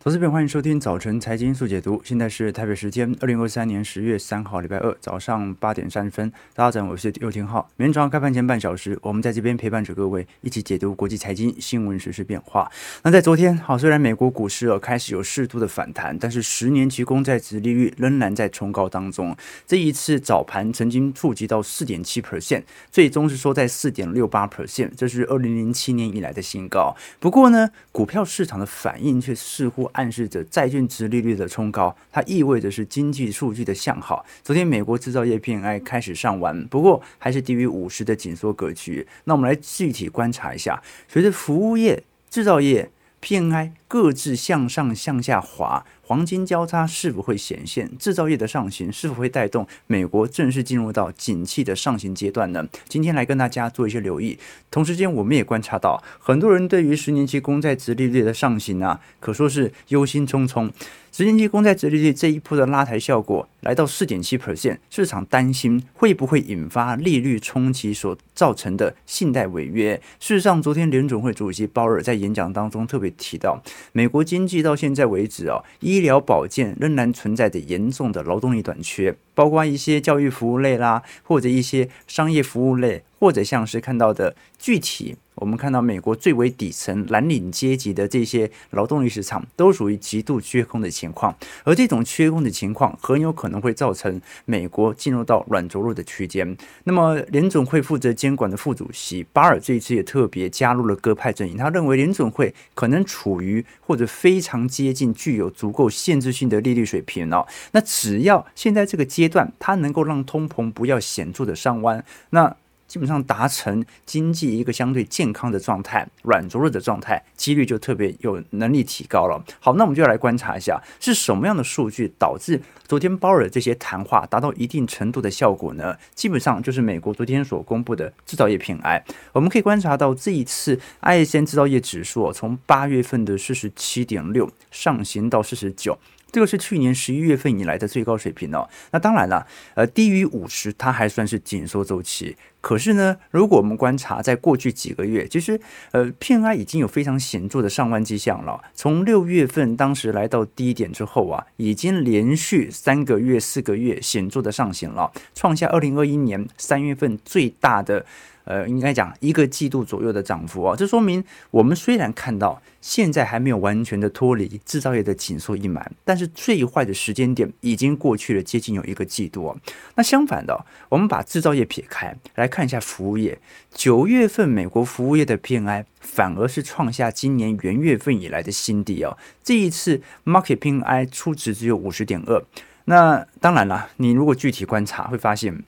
投资朋友，欢迎收听早晨财经速解读。现在是台北时间二零二三年十月三号，礼拜二早上八点三十分。大家好，我是刘廷浩。明天早上开盘前半小时，我们在这边陪伴着各位，一起解读国际财经新闻、时事变化。那在昨天，好，虽然美国股市哦开始有适度的反弹，但是十年期公债殖利率仍然在冲高当中。这一次早盘曾经触及到四点七 percent，最终是收在四点六八 percent，这是二零零七年以来的新高。不过呢，股票市场的反应却似乎暗示着债券值利率的冲高，它意味着是经济数据的向好。昨天美国制造业 PMI 开始上完，不过还是低于五十的紧缩格局。那我们来具体观察一下，随着服务业、制造业 PNI 各自向上向下滑。黄金交叉是否会显现？制造业的上行是否会带动美国正式进入到景气的上行阶段呢？今天来跟大家做一些留意。同时间，我们也观察到，很多人对于十年期公债直利率的上行啊，可说是忧心忡忡。十年期公债殖利率这一波的拉抬效果来到四点七 percent，市场担心会不会引发利率冲击所造成的信贷违约。事实上，昨天联准会主席鲍尔在演讲当中特别提到，美国经济到现在为止啊，医疗保健仍然存在着严重的劳动力短缺，包括一些教育服务类啦，或者一些商业服务类，或者像是看到的具体。我们看到美国最为底层蓝领阶级的这些劳动力市场都属于极度缺空的情况，而这种缺空的情况很有可能会造成美国进入到软着陆的区间。那么联总会负责监管的副主席巴尔这一次也特别加入了鸽派阵营，他认为联总会可能处于或者非常接近具有足够限制性的利率水平哦。那只要现在这个阶段它能够让通膨不要显著的上弯，那。基本上达成经济一个相对健康的状态，软着陆的状态，几率就特别有能力提高了。好，那我们就要来观察一下，是什么样的数据导致昨天鲍尔这些谈话达到一定程度的效果呢？基本上就是美国昨天所公布的制造业 PMI。我们可以观察到，这一次 ISM 制造业指数从八月份的四十七点六上行到四十九。这个是去年十一月份以来的最高水平哦。那当然了，呃，低于五十，它还算是紧缩周期。可是呢，如果我们观察在过去几个月，其实呃，PMI 已经有非常显著的上弯迹象了。从六月份当时来到低点之后啊，已经连续三个月、四个月显著的上行了，创下二零二一年三月份最大的。呃，应该讲一个季度左右的涨幅哦，这说明我们虽然看到现在还没有完全的脱离制造业的紧缩阴霾，但是最坏的时间点已经过去了，接近有一个季度哦。那相反的，我们把制造业撇开来看一下服务业，九月份美国服务业的 PMI 反而是创下今年元月份以来的新低哦。这一次 market PMI 初值只有五十点二，那当然了，你如果具体观察会发现。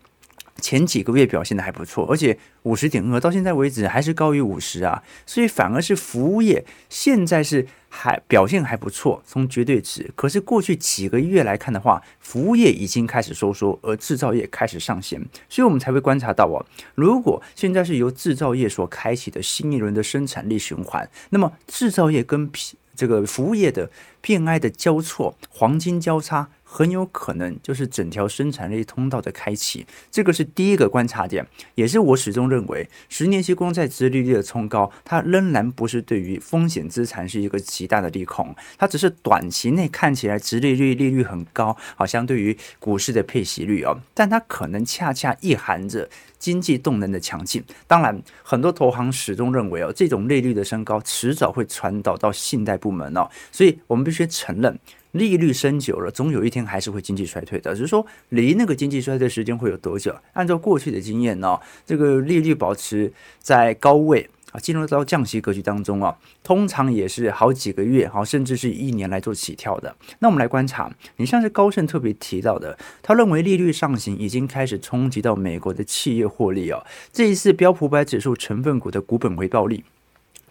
前几个月表现的还不错，而且五十点二到现在为止还是高于五十啊，所以反而是服务业现在是还表现还不错，从绝对值。可是过去几个月来看的话，服务业已经开始收缩，而制造业开始上行，所以我们才会观察到哦，如果现在是由制造业所开启的新一轮的生产力循环，那么制造业跟这个服务业的 PMI 的交错，黄金交叉。很有可能就是整条生产力通道的开启，这个是第一个观察点，也是我始终认为十年期公债殖利率的冲高，它仍然不是对于风险资产是一个极大的利空，它只是短期内看起来殖利率利率很高，好像对于股市的配息率哦，但它可能恰恰意含着经济动能的强劲。当然，很多投行始终认为哦，这种利率的升高迟早会传导到信贷部门哦，所以我们必须承认。利率升久了，总有一天还是会经济衰退的。只是说，离那个经济衰退时间会有多久？按照过去的经验呢，这个利率保持在高位啊，进入到降息格局当中啊，通常也是好几个月，好甚至是一年来做起跳的。那我们来观察，你像是高盛特别提到的，他认为利率上行已经开始冲击到美国的企业获利啊。这一次标普百指数成分股的股本回报率。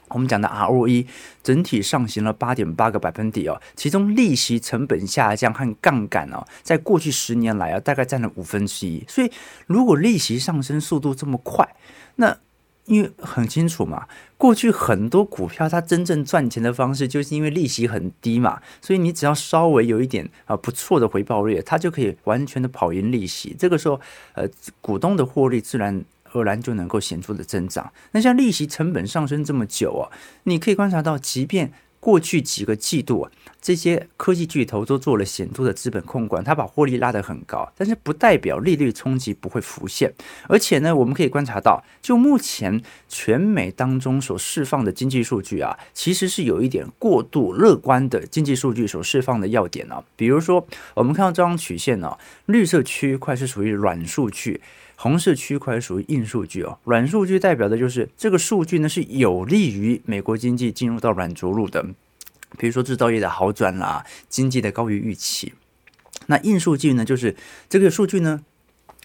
我们讲的 ROE 整体上行了八点八个百分点哦，其中利息成本下降和杠杆哦，在过去十年来啊，大概占了五分之一。所以，如果利息上升速度这么快，那因为很清楚嘛，过去很多股票它真正赚钱的方式，就是因为利息很低嘛，所以你只要稍微有一点啊不错的回报率，它就可以完全的跑赢利息。这个时候，呃，股东的获利自然。而然就能够显著的增长。那像利息成本上升这么久啊，你可以观察到，即便过去几个季度啊，这些科技巨头都做了显著的资本控管，它把获利拉得很高，但是不代表利率冲击不会浮现。而且呢，我们可以观察到，就目前全美当中所释放的经济数据啊，其实是有一点过度乐观的经济数据所释放的要点啊。比如说，我们看到这张曲线呢、绿色区块是属于软数据。红色区块属于硬数据哦，软数据代表的就是这个数据呢是有利于美国经济进入到软着陆的，比如说制造业的好转啦，经济的高于预期。那硬数据呢，就是这个数据呢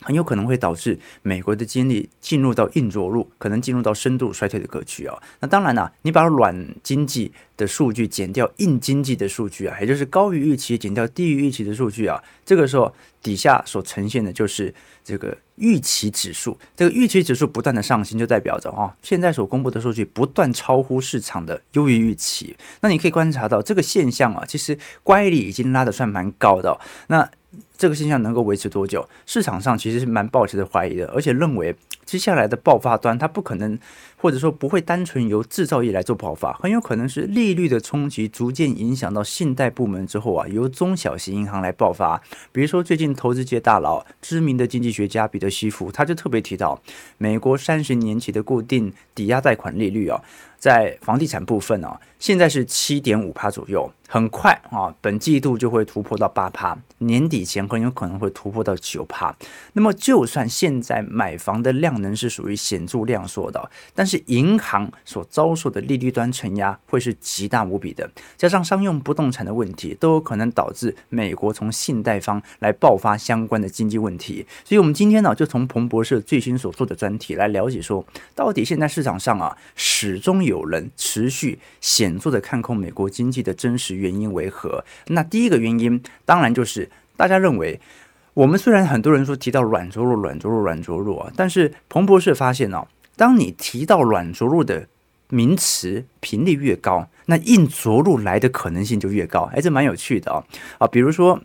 很有可能会导致美国的经济进入到硬着陆，可能进入到深度衰退的格局啊。那当然啦，你把软经济的数据减掉硬经济的数据啊，也就是高于预期减掉低于预期的数据啊，这个时候底下所呈现的就是这个。预期指数，这个预期指数不断的上行，就代表着啊、现在所公布的数据不断超乎市场的优于预期。那你可以观察到这个现象啊，其实乖离已经拉得算蛮高的、那这个现象能够维持多久？市场上其实是蛮抱持的怀疑的，而且认为接下来的爆发端它不可能。或者说不会单纯由制造业来做爆发，很有可能是利率的冲击逐渐影响到信贷部门之后啊，由中小型银行来爆发。比如说最近投资界大佬、知名的经济学家彼得西夫，他就特别提到，美国三十年期的固定抵押贷款利率啊。在房地产部分啊，现在是七点五趴左右，很快啊，本季度就会突破到八趴，年底前很有可能会突破到九趴。那么，就算现在买房的量能是属于显著量缩的，但是银行所遭受的利率端承压会是极大无比的，加上商用不动产的问题，都有可能导致美国从信贷方来爆发相关的经济问题。所以，我们今天呢，就从彭博社最新所做的专题来了解说，到底现在市场上啊，始终有。有人持续显著的看空美国经济的真实原因为何？那第一个原因当然就是大家认为，我们虽然很多人说提到软着陆、软着陆、软着陆啊，但是彭博社发现哦，当你提到软着陆的名词频率越高，那硬着陆来的可能性就越高。哎，这蛮有趣的啊啊，比如说。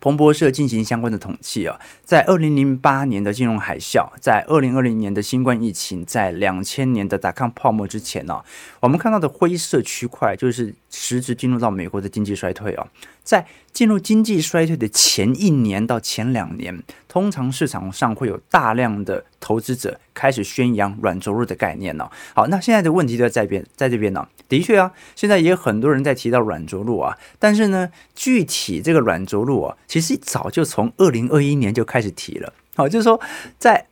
彭博社进行相关的统计啊，在二零零八年的金融海啸，在二零二零年的新冠疫情，在两千年的达康泡沫之前呢，我们看到的灰色区块就是实质进入到美国的经济衰退啊。在进入经济衰退的前一年到前两年，通常市场上会有大量的投资者开始宣扬软着陆的概念呢。好，那现在的问题就在边，在这边呢，的确啊，现在也有很多人在提到软着陆啊，但是呢，具体这个软着陆啊，其实早就从二零二一年就开始提了。好，就是说在。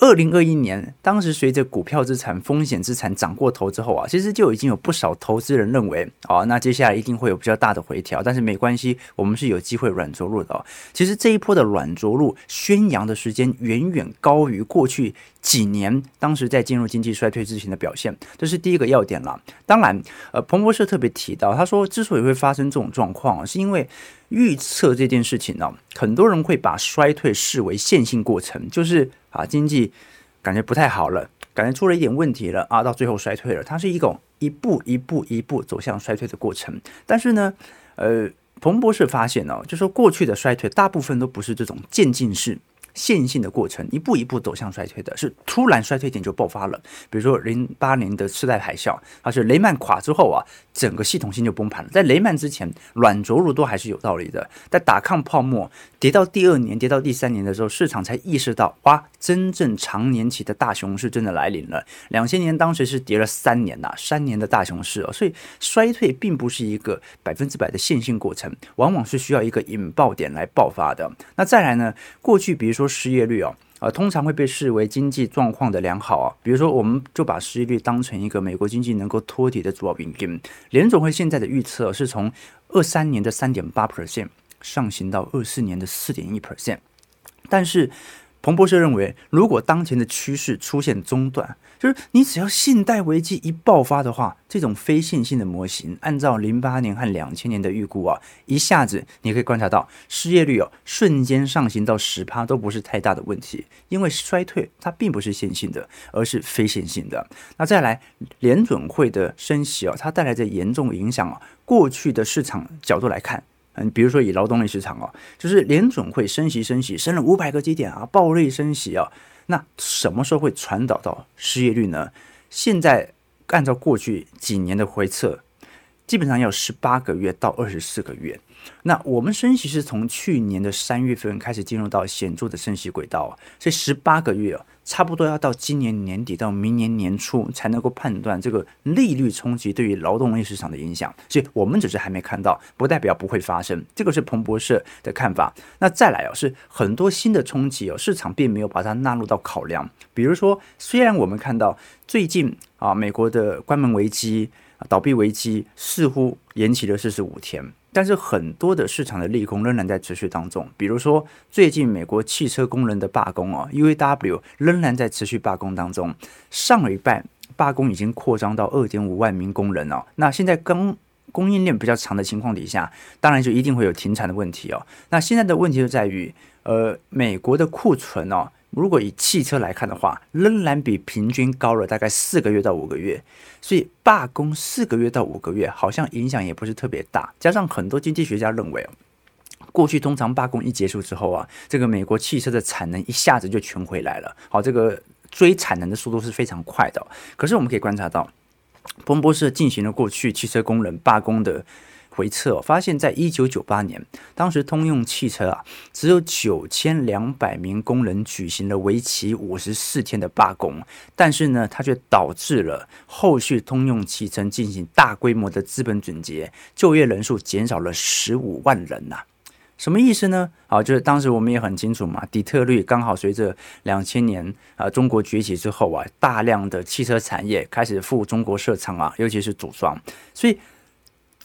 二零二一年，当时随着股票资产、风险资产涨过头之后啊，其实就已经有不少投资人认为，哦，那接下来一定会有比较大的回调，但是没关系，我们是有机会软着陆的。其实这一波的软着陆宣扬的时间远远高于过去几年当时在进入经济衰退之前的表现，这是第一个要点了。当然，呃，彭博社特别提到，他说之所以会发生这种状况，是因为预测这件事情呢，很多人会把衰退视为线性过程，就是。啊，经济感觉不太好了，感觉出了一点问题了啊，到最后衰退了。它是一种一步一步一步走向衰退的过程。但是呢，呃，彭博士发现哦，就说过去的衰退大部分都不是这种渐进式。线性的过程，一步一步走向衰退的，是突然衰退点就爆发了。比如说零八年的次贷海啸，它是雷曼垮之后啊，整个系统性就崩盘了。在雷曼之前，软着陆都还是有道理的。在打抗泡沫跌到第二年、跌到第三年的时候，市场才意识到，哇，真正长年期的大熊市真的来临了。两千年当时是跌了三年呐，三年的大熊市哦。所以衰退并不是一个百分之百的线性过程，往往是需要一个引爆点来爆发的。那再来呢，过去比如说。失业率啊，呃，通常会被视为经济状况的良好啊。比如说，我们就把失业率当成一个美国经济能够托底的主要原因。联总会现在的预测是从二三年的三点八 percent 上行到二四年的四点一 percent，但是。彭博社认为，如果当前的趋势出现中断，就是你只要信贷危机一爆发的话，这种非线性的模型，按照零八年和两千年的预估啊，一下子你可以观察到失业率哦，瞬间上行到十趴都不是太大的问题，因为衰退它并不是线性的，而是非线性的。那再来，联准会的升息啊，它带来的严重影响啊，过去的市场角度来看。嗯，比如说以劳动力市场啊，就是联总会升息升息，升了五百个基点啊，暴力升息啊，那什么时候会传导到失业率呢？现在按照过去几年的回测，基本上要十八个月到二十四个月。那我们升息是从去年的三月份开始进入到显著的升息轨道，所以十八个月啊差不多要到今年年底到明年年初才能够判断这个利率冲击对于劳动力市场的影响。所以我们只是还没看到，不代表不会发生。这个是彭博社的看法。那再来哦，是很多新的冲击哦，市场并没有把它纳入到考量。比如说，虽然我们看到最近啊，美国的关门危机、倒闭危机似乎延期了四十五天。但是很多的市场的利空仍然在持续当中，比如说最近美国汽车工人的罢工啊，UAW 仍然在持续罢工当中。上礼拜罢工已经扩张到二点五万名工人哦。那现在供供应链比较长的情况底下，当然就一定会有停产的问题哦。那现在的问题就在于，呃，美国的库存哦。如果以汽车来看的话，仍然比平均高了大概四个月到五个月，所以罢工四个月到五个月好像影响也不是特别大。加上很多经济学家认为，过去通常罢工一结束之后啊，这个美国汽车的产能一下子就全回来了，好，这个追产能的速度是非常快的。可是我们可以观察到，彭博社进行了过去汽车工人罢工的。回测发现，在一九九八年，当时通用汽车啊，只有九千两百名工人举行了为期五十四天的罢工，但是呢，它却导致了后续通用汽车进行大规模的资本总结，就业人数减少了十五万人呐、什么意思呢？好，就是当时我们也很清楚嘛，底特律刚好随着两千年啊中国崛起之后啊，大量的汽车产业开始赴中国设厂啊，尤其是组装，所以。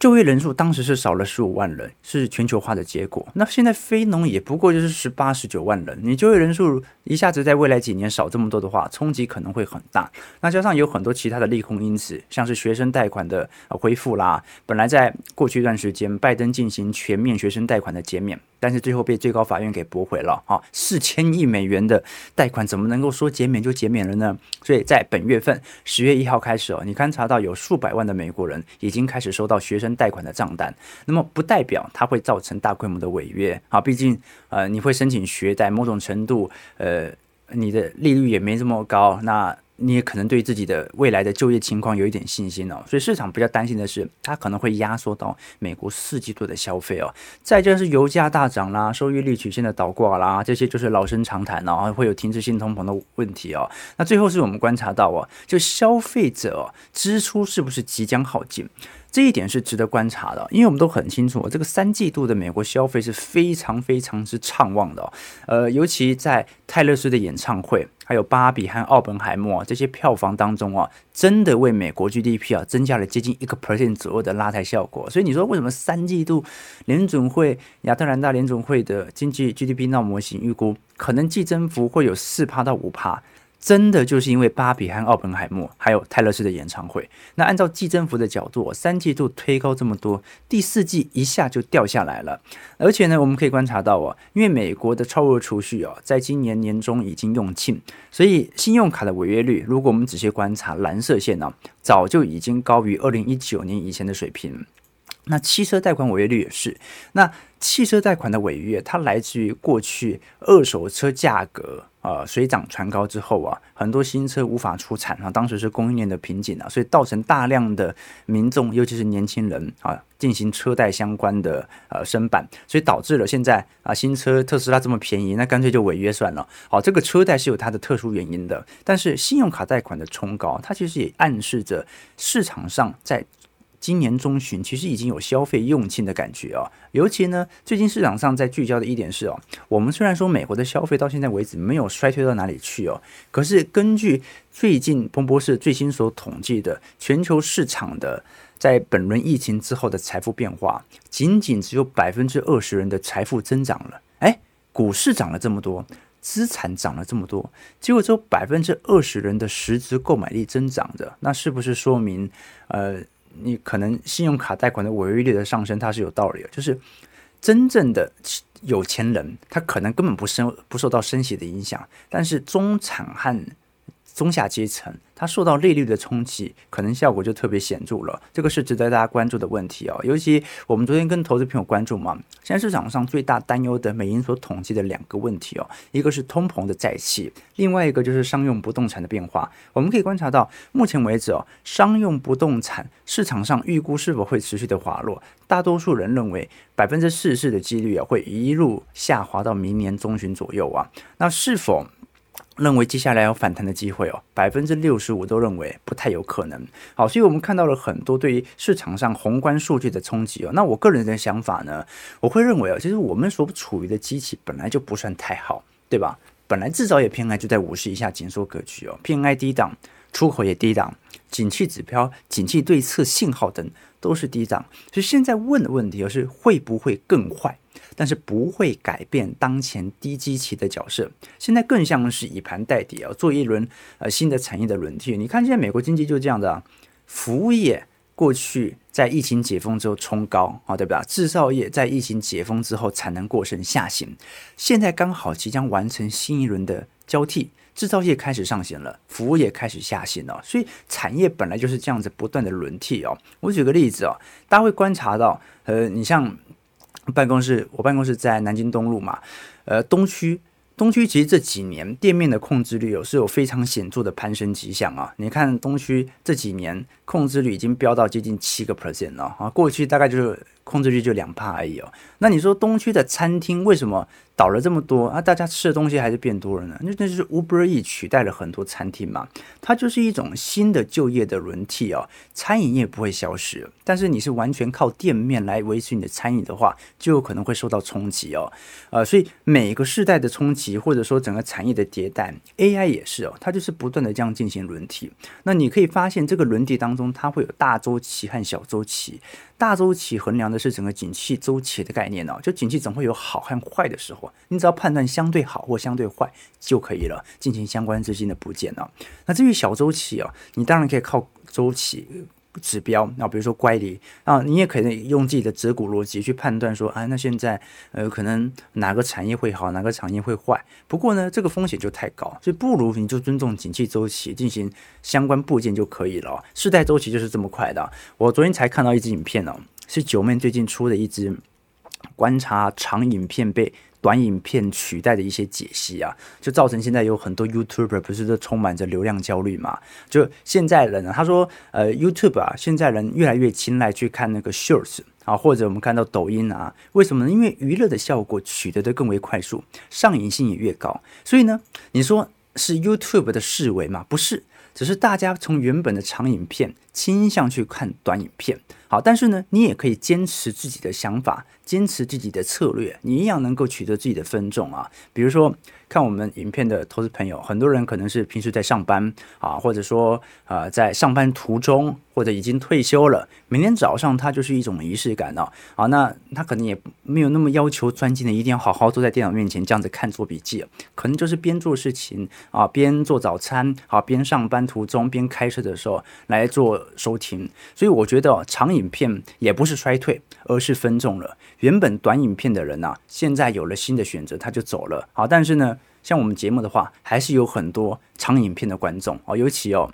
就业人数当时是少了十五万人，是全球化的结果。那现在非农也不过就是十八、十九万人，你就业人数一下子在未来几年少这么多的话，冲击可能会很大。那加上有很多其他的利空因子，像是学生贷款的恢复啦，本来在过去一段时间，拜登进行全面学生贷款的减免。但是最后被最高法院给驳回了啊！四千亿美元的贷款怎么能够说减免就减免了呢？所以在本月份十月一号开始哦，你观察到有数百万的美国人已经开始收到学生贷款的账单。那么不代表它会造成大规模的违约啊，毕竟呃你会申请学贷，某种程度呃你的利率也没这么高，那。你也可能对自己的未来的就业情况有一点信心哦，所以市场比较担心的是，它可能会压缩到美国四季度的消费哦。再就是油价大涨啦，收益率曲线的倒挂啦，这些就是老生常谈哦，会有停滞性通膨的问题哦。那最后是我们观察到哦，就消费者，支出是不是即将耗尽？这一点是值得观察的，因为我们都很清楚，这个三季度的美国消费是非常非常之畅旺的。呃，尤其在泰勒斯的演唱会，还有芭比和奥本海默这些票房当中啊，真的为美国 GDP 啊增加了接近一个 percent 左右的拉抬效果。所以你说为什么三季度联准会亚特兰大联准会的经济 GDP 闹模型预估可能季增幅会有四趴到五趴？真的就是因为芭比和奥本海默，还有泰勒斯的演唱会。那按照季增幅的角度，三季度推高这么多，第四季一下就掉下来了。而且呢，我们可以观察到哦，因为美国的超额储蓄哦，在今年年中已经用尽，所以信用卡的违约率，如果我们仔细观察蓝色线呢，早就已经高于二零一九年以前的水平。那汽车贷款违约率也是。那汽车贷款的违约，它来自于过去二手车价格啊、水涨船高之后啊，很多新车无法出产啊，当时是供应链的瓶颈啊，所以造成大量的民众，尤其是年轻人啊，进行车贷相关的呃申办，所以导致了现在啊新车特斯拉这么便宜，那干脆就违约算了。好，这个车贷是有它的特殊原因的，但是信用卡贷款的冲高，它其实也暗示着市场上在。今年中旬其实已经有消费用罄的感觉啊，尤其呢，最近市场上在聚焦的一点是哦，我们虽然说美国的消费到现在为止没有衰退到哪里去哦，可是根据最近彭博社最新所统计的全球市场的在本轮疫情之后的财富变化，仅仅只有百分之二十人的财富增长了。哎，股市涨了这么多，资产涨了这么多，结果只有百分之二十人的实质购买力增长的，那是不是说明呃？你可能信用卡贷款的违约率的上升，它是有道理的。就是真正的有钱人，他可能根本不受不受到升息的影响，但是中产和中下阶层，它受到利率的冲击，可能效果就特别显著了。这个是值得大家关注的问题哦。尤其我们昨天跟投资朋友关注嘛，现在市场上最大担忧的美银所统计的两个问题哦，一个是通膨的债息，另外一个就是商用不动产的变化。我们可以观察到，目前为止哦，商用不动产市场上预估是否会持续的滑落？大多数人认为百分之四十四的几率啊，会一路下滑到明年中旬左右啊。那是否？认为接下来有反弹的机会哦，百分之六十五都认为不太有可能。好，所以我们看到了很多对于市场上宏观数据的冲击哦。那我个人的想法呢，我会认为哦，其实我们所处于的基期本来就不算太好，对吧？本来制造业 PMI 就在五十以下紧缩格局哦，PMI 低档，出口也低档，景气指标、景气对策信号等都是低档。所以现在问的问题是会不会更坏？但是不会改变当前低基期的角色，现在更像是以盘代底啊，做一轮呃新的产业的轮替。你看现在美国经济就这样的啊，服务业过去在疫情解封之后冲高啊，对吧？制造业在疫情解封之后产能过剩下行，现在刚好即将完成新一轮的交替，制造业开始上行了，服务业开始下行了，所以产业本来就是这样子不断的轮替哦。我举个例子哦，大家会观察到，呃，你像。办公室，我办公室在南京东路嘛，呃，东区，东区其实这几年店面的控制率有是有非常显著的攀升迹象啊。你看东区这几年控制率已经飙到接近七个 percent 了啊，过去大概就是控制率就两趴而已哦。那你说东区的餐厅为什么？倒了这么多啊，大家吃的东西还是变多了呢。那那就是 Uber E 取代了很多餐厅嘛，它就是一种新的就业的轮替哦。餐饮业不会消失，但是你是完全靠店面来维持你的餐饮的话，就有可能会受到冲击哦。呃，所以每个世代的冲击，或者说整个产业的迭代，AI 也是哦，它就是不断的这样进行轮替。那你可以发现，这个轮替当中，它会有大周期和小周期。大周期衡量的是整个景气周期的概念哦，就景气总会有好和坏的时候，你只要判断相对好或相对坏就可以了，进行相关资金的补减呢。那至于小周期啊，你当然可以靠周期。指标，那比如说乖离啊，你也可以用自己的择股逻辑去判断说，啊，那现在呃，可能哪个产业会好，哪个产业会坏。不过呢，这个风险就太高，所以不如你就尊重景气周期进行相关部件就可以了。世代周期就是这么快的。我昨天才看到一支影片哦，是九妹最近出的一支观察长影片被。短影片取代的一些解析啊，就造成现在有很多 YouTuber 不是都充满着流量焦虑嘛？就现在人呢，他说，呃，YouTube 啊，现在人越来越青睐去看那个 Shorts 啊，或者我们看到抖音啊，为什么呢？因为娱乐的效果取得的更为快速，上瘾性也越高。所以呢，你说是 YouTube 的式微吗？不是，只是大家从原本的长影片倾向去看短影片。好，但是呢，你也可以坚持自己的想法。坚持自己的策略，你一样能够取得自己的分众啊。比如说，看我们影片的投资朋友，很多人可能是平时在上班啊，或者说呃在上班途中，或者已经退休了。每天早上他就是一种仪式感哦。啊，那他可能也没有那么要求专精的，一定要好好坐在电脑面前这样子看做笔记，可能就是边做事情啊，边做早餐啊，边上班途中边开车的时候来做收听。所以我觉得长影片也不是衰退，而是分众了。原本短影片的人呐、现在有了新的选择，他就走了。好，但是呢，像我们节目的话，还是有很多长影片的观众哦。尤其哦，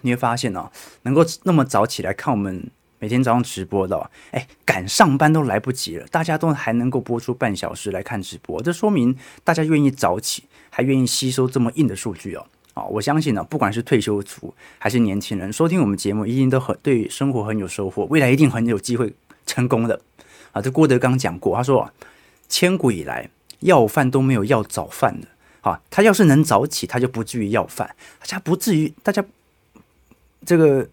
你会发现哦，能够那么早起来看我们每天早上直播的，哎，赶上班都来不及了，大家都还能够播出半小时来看直播，这说明大家愿意早起，还愿意吸收这么硬的数据哦。啊，我相信呢，不管是退休族还是年轻人，收听我们节目一定都很对生活很有收获，未来一定很有机会成功的。啊，这郭德纲讲过，他说啊，千古以来要饭都没有要早饭的。啊，他要是能早起，他就不至于要饭，大家不至于，大家这个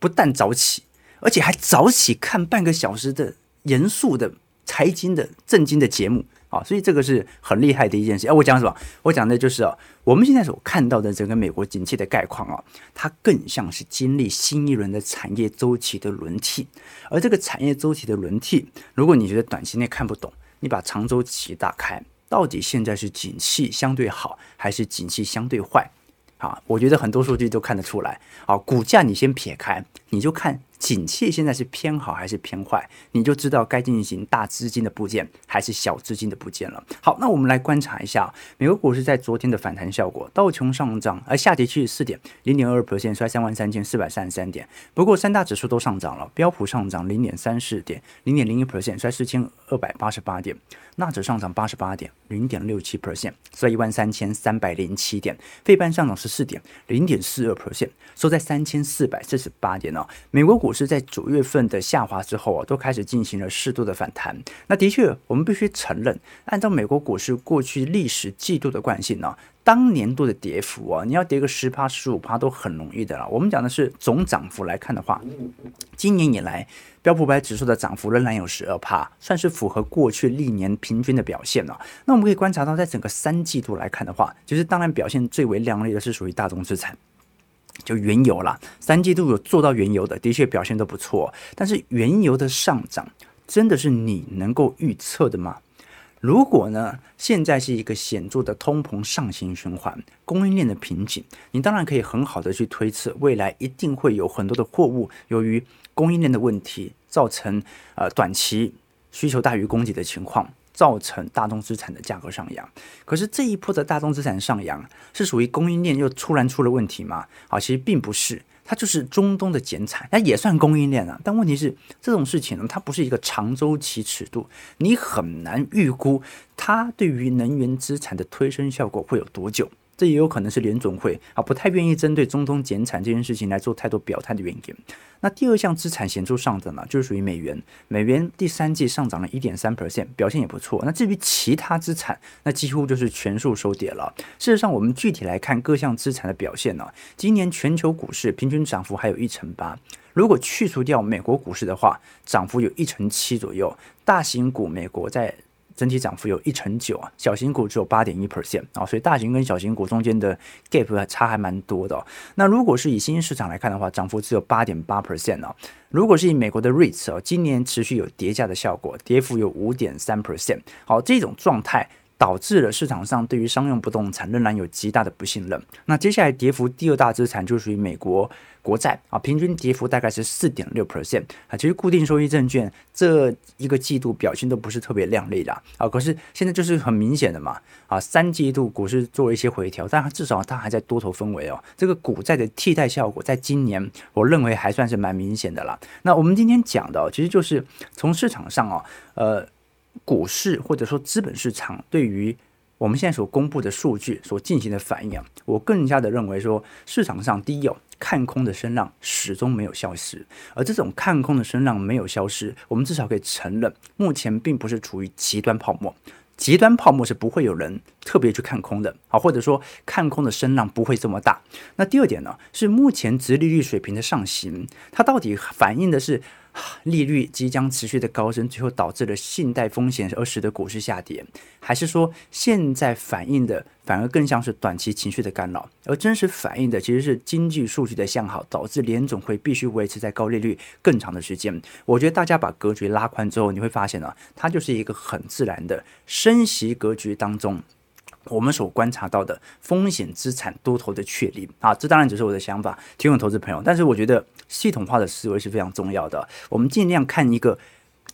不但早起，而且还早起看半个小时的严肃的财经的正经的节目。啊，所以这个是很厉害的一件事。哎，我讲什么？我讲的就是啊，我们现在所看到的整个美国景气的概况啊，它更像是经历新一轮的产业周期的轮替。而这个产业周期的轮替，如果你觉得短期内看不懂，你把长周期打开，到底现在是景气相对好，还是景气相对坏？啊，我觉得很多数据都看得出来。好，股价你先撇开，你就看。景气现在是偏好还是偏坏，你就知道该进行大资金的部件还是小资金的部件了。好，那我们来观察一下美国股市在昨天的反弹效果，道琼上涨，而下跌七十四点，零点二 percent，收三万三千四百三十三点。不过三大指数都上涨了，标普上涨零点三四点，零点零一 percent，收四千二百八十八点。纳指上涨八十八点，零点六七 percent，收一万三千三百零七点。费半上涨十四点，零点四二 percent，收在三千四百四十八点呢美国股市在九月份的下滑之后啊，都开始进行了适度的反弹。那的确，我们必须承认，按照美国股市过去历史季度的惯性呢，当年度的跌幅啊，你要跌个十趴、十五趴都很容易的了。我们讲的是总涨幅来看的话，今年以来。标普百指数的涨幅仍然有十二趴，算是符合过去历年平均的表现了。那我们可以观察到，在整个三季度来看的话，其实当然表现最为亮丽的是属于大宗资产，就原油啦。三季度有做到原油的，的确表现都不错。但是原油的上涨，真的是你能够预测的吗？如果呢，现在是一个显著的通膨上行循环，供应链的瓶颈，你当然可以很好的去推测，未来一定会有很多的货物由于供应链的问题，造成呃短期需求大于供给的情况，造成大宗资产的价格上扬。可是这一波的大宗资产上扬，是属于供应链又突然出了问题吗？啊，其实并不是。它就是中东的减产，那也算供应链啊。但问题是，这种事情呢，它不是一个长周期尺度，你很难预估它对于能源资产的推升效果会有多久。这也有可能是联总会啊不太愿意针对中东减产这件事情来做太多表态的原因。那第二项资产显著上涨呢，就是属于美元。美元第三季上涨了一点三 percent，表现也不错。那至于其他资产，那几乎就是全数收跌了。事实上，我们具体来看各项资产的表现呢，今年全球股市平均涨幅还有一成八。如果去除掉美国股市的话，涨幅有一成七左右。大型股美国在。整体涨幅有一成九啊，小型股只有八点一 percent 啊，所以大型跟小型股中间的 gap 差还蛮多的。那如果是以新兴市场来看的话，涨幅只有八点八 percent 啊。如果是以美国的 REITs 哦，今年持续有跌价的效果，跌幅有五点三 percent。好，这种状态。导致了市场上对于商用不动产仍然有极大的不信任。那接下来跌幅第二大资产就属于美国国债啊，平均跌幅大概是四点六 percent 啊。其实固定收益证券这一个季度表现都不是特别亮丽的啊。可是现在就是很明显的嘛啊，三季度股市做了一些回调，但它至少它还在多头氛围哦。这个股债的替代效果在今年我认为还算是蛮明显的啦。那我们今天讲的其实就是从市场上哦，呃。股市或者说资本市场对于我们现在所公布的数据所进行的反应啊，我更加的认为说，市场上第一有看空的声浪始终没有消失，而这种看空的声浪没有消失，我们至少可以承认，目前并不是处于极端泡沫。极端泡沫是不会有人特别去看空的啊，或者说看空的声浪不会这么大。那第二点呢，是目前殖利率水平的上行，它到底反映的是？利率即将持续的高升，最后导致了信贷风险而使得股市下跌，还是说现在反映的反而更像是短期情绪的干扰，而真实反映的其实是经济数据的向好，导致联总会必须维持在高利率更长的时间。我觉得大家把格局拉宽之后，你会发现呢，它就是一个很自然的升息格局当中。我们所观察到的风险资产多头的确立啊，这当然只是我的想法，提供投资朋友。但是我觉得系统化的思维是非常重要的。我们尽量看一个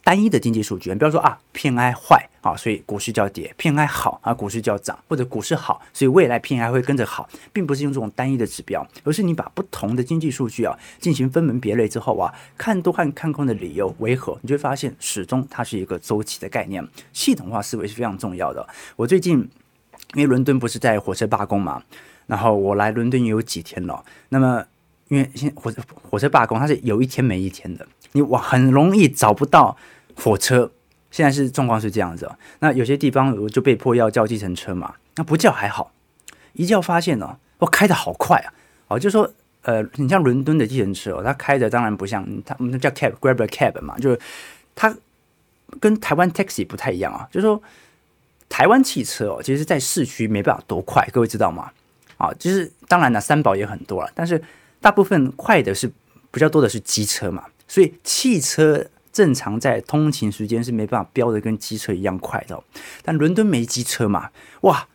单一的经济数据，你不要说啊，PMI 坏啊，所以股市就要跌；PMI 好啊，股市就要涨；或者股市好，所以未来 PMI 会跟着好，并不是用这种单一的指标，而是你把不同的经济数据啊进行分门别类之后啊，看多和看空的理由为何，你就会发现始终它是一个周期的概念。系统化思维是非常重要的。我最近。因为伦敦不是在火车罢工嘛，然后我来伦敦也有几天了。那么，因为现火车火车罢工，它是有一天没一天的，你我很容易找不到火车。现在是状况是这样子，那有些地方我就被迫要叫计程车嘛，那不叫还好，一叫发现呢，我开得好快啊！哦，就说呃，你像伦敦的计程车哦，它开的当然不像它，我们叫 cab，grab a cab 嘛，就是它跟台湾 taxi 不太一样啊，就是说。台湾汽车哦，其实，在市区没办法多快，各位知道吗？啊，就是当然了，三宝也很多了，但是大部分快的是比较多的是机车嘛，所以汽车正常在通勤时间是没办法飙的跟机车一样快的。但伦敦没机车嘛，哇，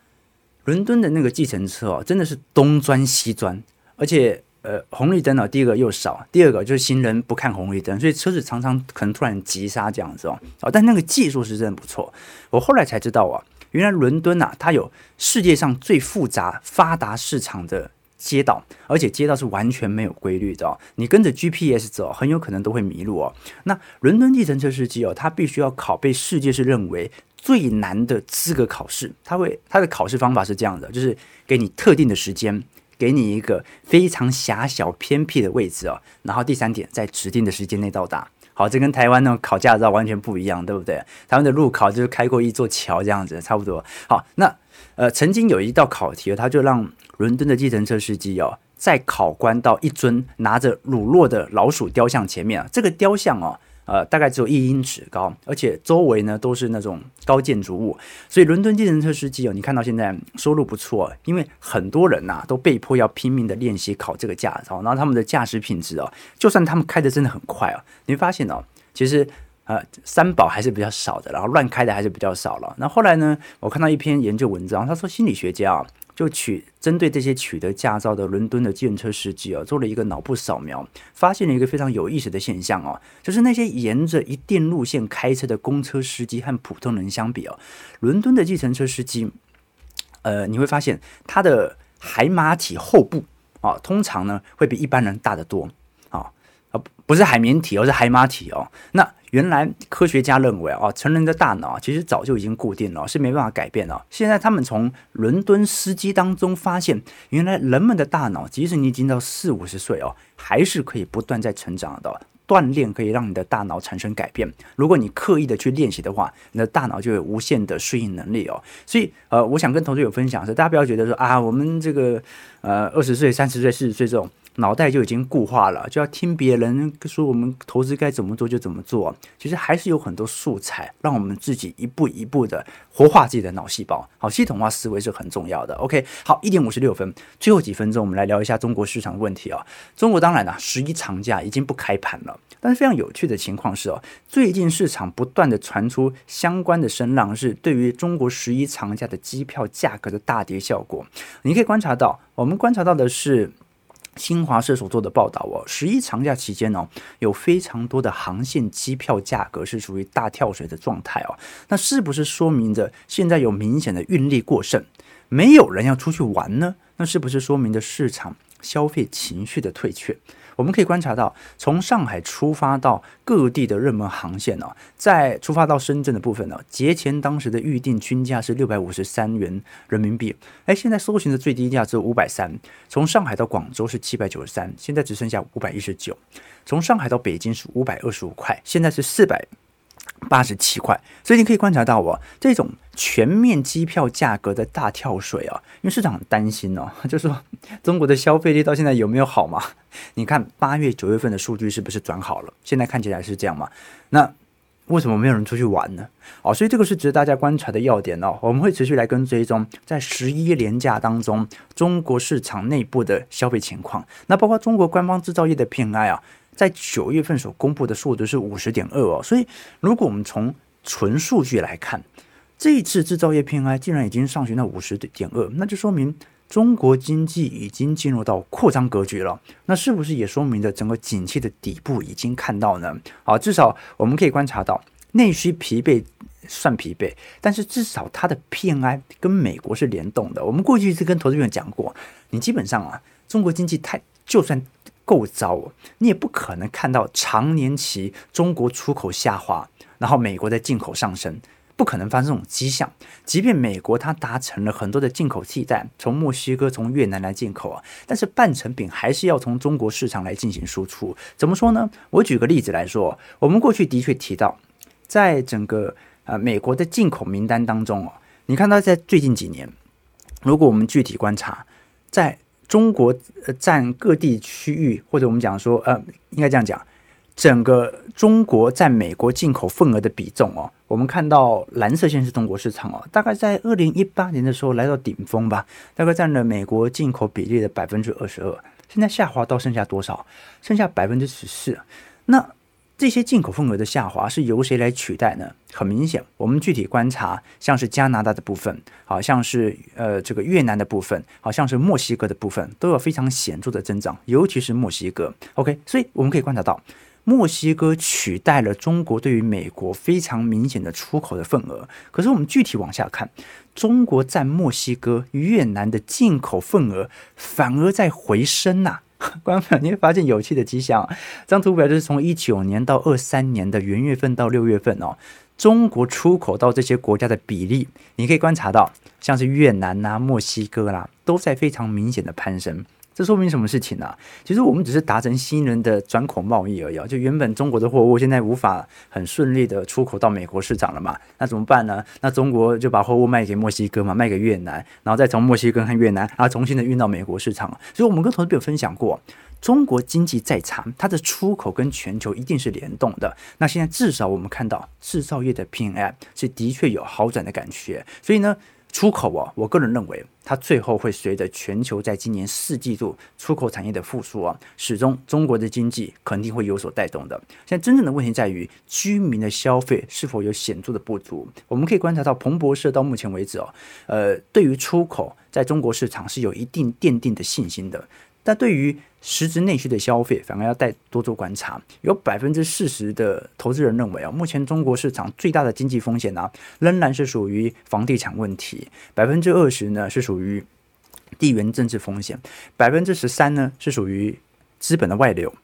伦敦的那个计程车哦，真的是东钻西钻，而且呃红绿灯呢，第一个又少，第二个就是行人不看红绿灯，所以车子常常可能突然急刹这样子哦。哦，但那个技术是真的不错。我后来才知道啊，原来伦敦啊，它有世界上最复杂发达市场的街道，而且街道是完全没有规律的哦。你跟着 GPS 走，很有可能都会迷路哦。那伦敦计程车司机哦，他必须要考被世界是认为最难的资格考试。他会他的考试方法是这样的，就是给你特定的时间。给你一个非常狭小偏僻的位置哦，然后第三点，在指定的时间内到达。好，这跟台湾那种考驾照完全不一样，对不对？台湾的路考就是开过一座桥这样子，差不多。好，那呃，曾经有一道考题，他就让伦敦的计程车司机哦，在考官到一尊拿着乳酪的老鼠雕像前面啊，这个雕像哦。呃，大概只有一英尺高，而且周围呢都是那种高建筑物，所以伦敦计程车司机哦，你看到现在收入不错，因为很多人呐、都被迫要拼命的练习考这个驾照，然后他们的驾驶品质哦，就算他们开的真的很快哦，你会发现哦，其实呃三宝还是比较少的，然后乱开的还是比较少了。那后来呢，我看到一篇研究文章，他说心理学家啊。就取针对这些取得驾照的伦敦的计程车司机啊，做了一个脑部扫描，发现了一个非常有意思的现象哦，就是那些沿着一定路线开车的公车司机和普通人相比哦，伦敦的计程车司机，呃，你会发现他的海马体后部啊，通常呢会比一般人大得多，不是海绵体，而是海马体哦，那。原来科学家认为啊，成人的大脑其实早就已经固定了，是没办法改变了。现在他们从伦敦司机当中发现，原来人们的大脑，即使你已经到四五十岁哦，还是可以不断在成长的。锻炼可以让你的大脑产生改变。如果你刻意的去练习的话，你的大脑就有无限的适应能力哦。所以呃，我想跟同学有分享是，大家不要觉得说啊，我们这个呃二十岁、三十岁、四十岁这种。脑袋就已经固化了，就要听别人说我们投资该怎么做就怎么做。其实还是有很多素材，让我们自己一步一步的活化自己的脑细胞。好，系统化思维是很重要的。OK，好，一点五十六分，最后几分钟我们来聊一下中国市场问题啊。中国当然了，十一长假已经不开盘了，但是非常有趣的情况是哦，最近市场不断的传出相关的声浪，是对于中国十一长假的机票价格的大跌效果。你可以观察到，我们观察到的是。新华社所做的报道哦，十一长假期间哦，有非常多的航线机票价格是属于大跳水的状态哦。那是不是说明着现在有明显的运力过剩，没有人要出去玩呢？那是不是说明着市场消费情绪的退却？我们可以观察到，从上海出发到各地的热门航线呢，在出发到深圳的部分呢，节前当时的预定均价是六百五十三元人民币，哎，现在搜寻的最低价只有五百三。从上海到广州是七百九十三，现在只剩下五百一十九。从上海到北京是五百二十五块，现在是四百。八十七块，所以你可以观察到哦，这种全面机票价格的大跳水啊，因为市场很担心哦，就是说中国的消费力到现在有没有好嘛？你看八月、九月份的数据是不是转好了？现在看起来是这样嘛？那为什么没有人出去玩呢？哦，所以这个是值得大家观察的要点哦。我们会持续来跟追踪在十一连假当中中国市场内部的消费情况，那包括中国官方制造业的 PMI 啊。在九月份所公布的数值是五十点二哦，所以如果我们从纯数据来看，这一次制造业 PMI 竟然已经上行到五十点二，那就说明中国经济已经进入到扩张格局了。那是不是也说明着整个景气的底部已经看到呢？好，至少我们可以观察到内需疲惫算疲惫，但是至少它的 PMI 跟美国是联动的。我们过去一直跟投资人讲过，你基本上啊，中国经济太就算。够糟哦，你也不可能看到长年期中国出口下滑，然后美国的进口上升，不可能发生这种迹象。即便美国它达成了很多的进口替代，从墨西哥、从越南来进口啊，但是半成品还是要从中国市场来进行输出。怎么说呢？我举个例子来说，我们过去的确提到，在整个呃美国的进口名单当中哦，你看到在最近几年，如果我们具体观察，在中国占各地区域，或者我们讲说，呃，应该这样讲，整个中国在美国进口份额的比重哦，我们看到蓝色线是中国市场哦，大概在二零一八年的时候来到顶峰吧，大概占了美国进口比例的百分之二十二，现在下滑到剩下多少？剩下百分之十四。那这些进口份额的下滑是由谁来取代呢？很明显，我们具体观察，像是加拿大的部分，好像是呃这个越南的部分，好像是墨西哥的部分，都有非常显著的增长，尤其是墨西哥。OK，所以我们可以观察到，墨西哥取代了中国对于美国非常明显的出口的份额。可是我们具体往下看，中国占墨西哥、越南的进口份额反而在回升呐、观察，你会发现有趣的迹象。这张图表就是从一九年到二三年的元月份到六月份哦，中国出口到这些国家的比例，你可以观察到，像是越南呐、啊、墨西哥啦，都在非常明显的攀升。这说明什么事情呢、其实我们只是达成新人的转口贸易而已啊！就原本中国的货物现在无法很顺利的出口到美国市场了嘛？那怎么办呢？那中国就把货物卖给墨西哥嘛，卖给越南，然后再从墨西哥和越南啊重新的运到美国市场。所以我们跟投资朋友分享过，中国经济再差，它的出口跟全球一定是联动的。那现在至少我们看到制造业的 PMI 是的确有好转的感觉，所以呢。出口啊，我个人认为，它最后会随着全球在今年四季度出口产业的复苏啊，始终中国的经济肯定会有所带动的。现在真正的问题在于居民的消费是否有显著的不足。我们可以观察到，彭博社到目前为止哦，呃，对于出口在中国市场是有一定奠定的信心的。但对于实质内需的消费，反而要再多做观察。有百分之四十的投资人认为啊，目前中国市场最大的经济风险呢，仍然是属于房地产问题。百分之二十呢是属于地缘政治风险，百分之十三呢是属于资本的外流，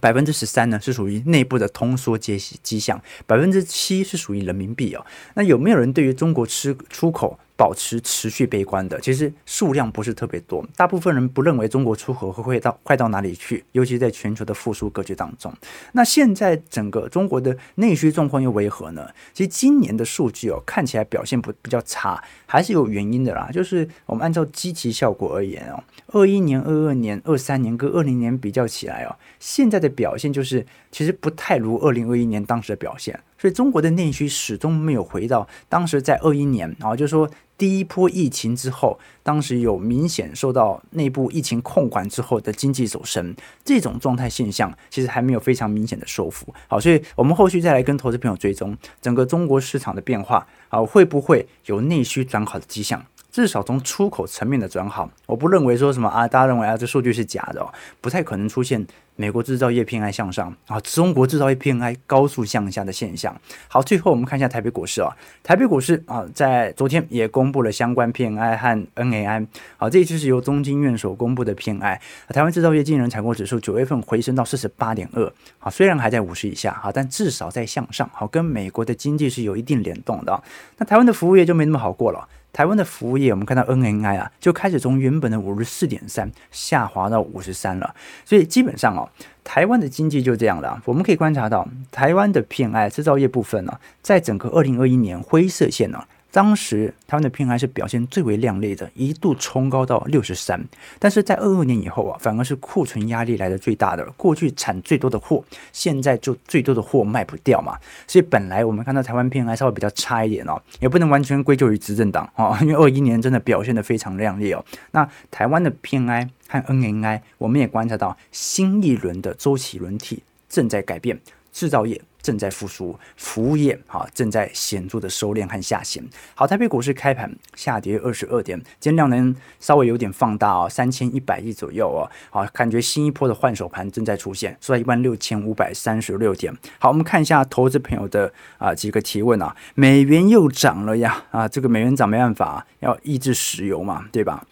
百分之十三呢是属于内部的通缩迹迹象，百分之七是属于人民币哦。那有没有人对于中国吃出口保持持续悲观的，其实数量不是特别多。大部分人不认为中国出口会会到快到哪里去，尤其在全球的复苏格局当中。那现在整个中国的内需状况又为何呢？其实今年的数据哦，看起来表现不比较差，还是有原因的啦。就是我们按照积极效果而言哦，二一年、二二年、二三年跟二零年比较起来哦，现在的表现就是其实不太如二零二一年当时的表现。所以中国的内需始终没有回到当时在二一年，然后就是说第一波疫情之后，当时有明显受到内部疫情控管之后的经济走升，这种状态现象其实还没有非常明显的收复。好，所以我们后续再来跟投资朋友追踪整个中国市场的变化，啊，会不会有内需转好的迹象？至少从出口层面的转好，我不认为说什么啊，大家认为啊，这数据是假的哦，不太可能出现美国制造业偏爱向上啊，中国制造业偏爱高速向下的现象。好，最后我们看一下台北股市啊，台北股市啊，在昨天也公布了相关偏爱和 NAI，好，这一次是由中经院所公布的偏爱台湾制造业经人采购指数九月份回升到四十八点二，好，虽然还在五十以下，好，但至少在向上，好，跟美国的经济是有一定联动的。那台湾的服务业就没那么好过了。台湾的服务业，我们看到 NNI 啊，就开始从原本的五十四点三下滑到五十三了。所以基本上哦，台湾的经济就这样了。我们可以观察到，台湾的 PMI 制造业部分呢、在整个二零二一年灰色线呢、当时台湾的 PMI 是表现最为亮丽的，一度冲高到六十三，但是在二二年以后啊，反而是库存压力来的最大的，过去产最多的货，现在就最多的货卖不掉嘛，所以本来我们看到台湾 PMI 稍微比较差一点哦，也不能完全归咎于执政党哦，因为二一年真的表现得非常亮丽哦。那台湾的 PMI 和 NNI，我们也观察到新一轮的周期轮替正在改变，制造业。正在复苏，服务业哈正在显著的收敛和下行。好，台北股市开盘下跌二十二点，今天量能稍微有点放大哦，三千一百亿左右哦。好，感觉新一波的换手盘正在出现，收在一万六千五百三十六点。好，我们看一下投资朋友的啊几个提问啊，美元又涨了呀啊，这个美元涨没办法，要抑制石油嘛，对吧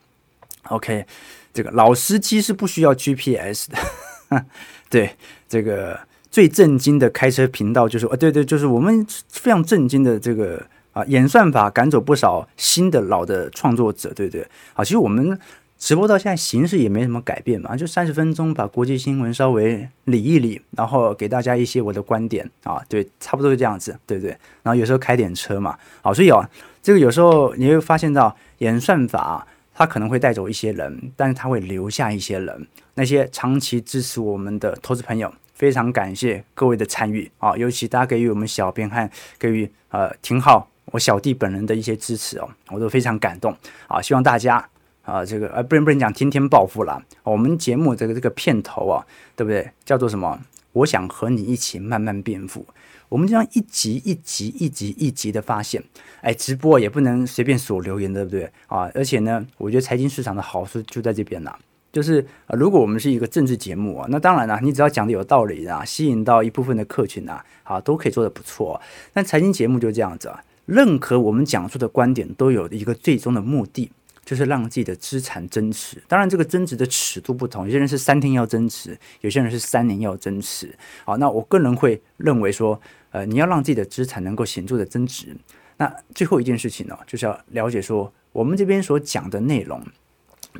？OK，这个老司机是不需要 GPS 的，对这个。最震惊的开车频道就是，哦，对对，就是我们非常震惊的这个啊，演算法赶走不少新的老的创作者，对不对？好，其实我们直播到现在形式也没什么改变嘛，就三十分钟把国际新闻稍微理一理，然后给大家一些我的观点啊，对，差不多是这样子，对不对？然后有时候开点车嘛，好，所以啊，这个有时候你会发现到演算法它可能会带走一些人，但是它会留下一些人，那些长期支持我们的投资朋友。非常感谢各位的参与啊，尤其大家给予我们小编和给予呃廷浩我小弟本人的一些支持哦，我都非常感动啊！希望大家啊，这个呃不能不能讲天天暴富了，我们节目这个这个片头啊，对不对？叫做什么？我想和你一起慢慢变富。我们这样一集一集一集一集的发现，哎，直播也不能随便锁留言，对不对啊？而且呢，我觉得财经市场的好处就在这边了，就是啊，如果我们是一个政治节目啊，那当然了，你只要讲的有道理啊，吸引到一部分的客群啊，啊，都可以做得不错。但财经节目就这样子啊，任何我们讲述的观点都有一个最终的目的。就是让自己的资产增值，当然这个增值的尺度不同，有些人是三天要增值，有些人是三年要增值。好，那我个人会认为说，呃，你要让自己的资产能够显著的增值，那最后一件事情呢，就是要了解说，我们这边所讲的内容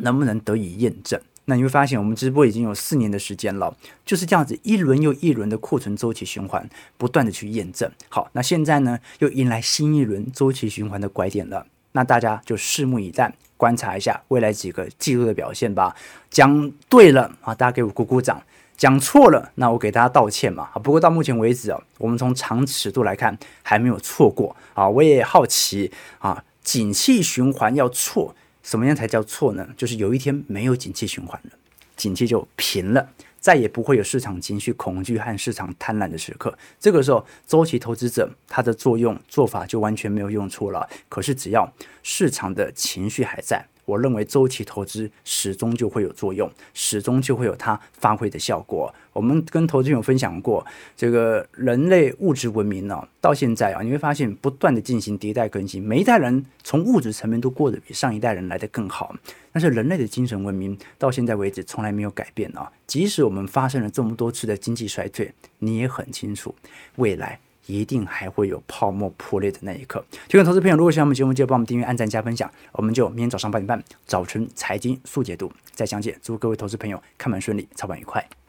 能不能得以验证。那你会发现，我们直播已经有四年的时间了，就是这样子一轮又一轮的库存周期循环，不断的去验证。好，那现在呢，又迎来新一轮周期循环的拐点了，那大家就拭目以待。观察一下未来几个季度的表现吧。讲对了啊，大家给我鼓鼓掌；讲错了，那我给大家道歉嘛。不过到目前为止啊，我们从长尺度来看还没有错过啊。我也好奇啊，景气循环要错，什么样才叫错呢？就是有一天没有景气循环了，景气就平了。再也不会有市场情绪恐惧和市场贪婪的时刻。这个时候，周期投资者他的作用做法就完全没有用处了。可是，只要市场的情绪还在。我认为周期投资始终就会有作用，始终就会有它发挥的效果。我们跟投资人有分享过，这个人类物质文明呢、到现在啊，你会发现不断的进行迭代更新，每一代人从物质层面都过得比上一代人来得更好。但是人类的精神文明到现在为止从来没有改变啊，即使我们发生了这么多次的经济衰退，你也很清楚未来。一定还会有泡沫破裂的那一刻。提醒投资朋友，如果喜欢我们节目，记得帮我们订阅、按赞、加分享。我们就明天早上八点半，早晨财经速解读再讲解。祝各位投资朋友看盘顺利，操盘愉快。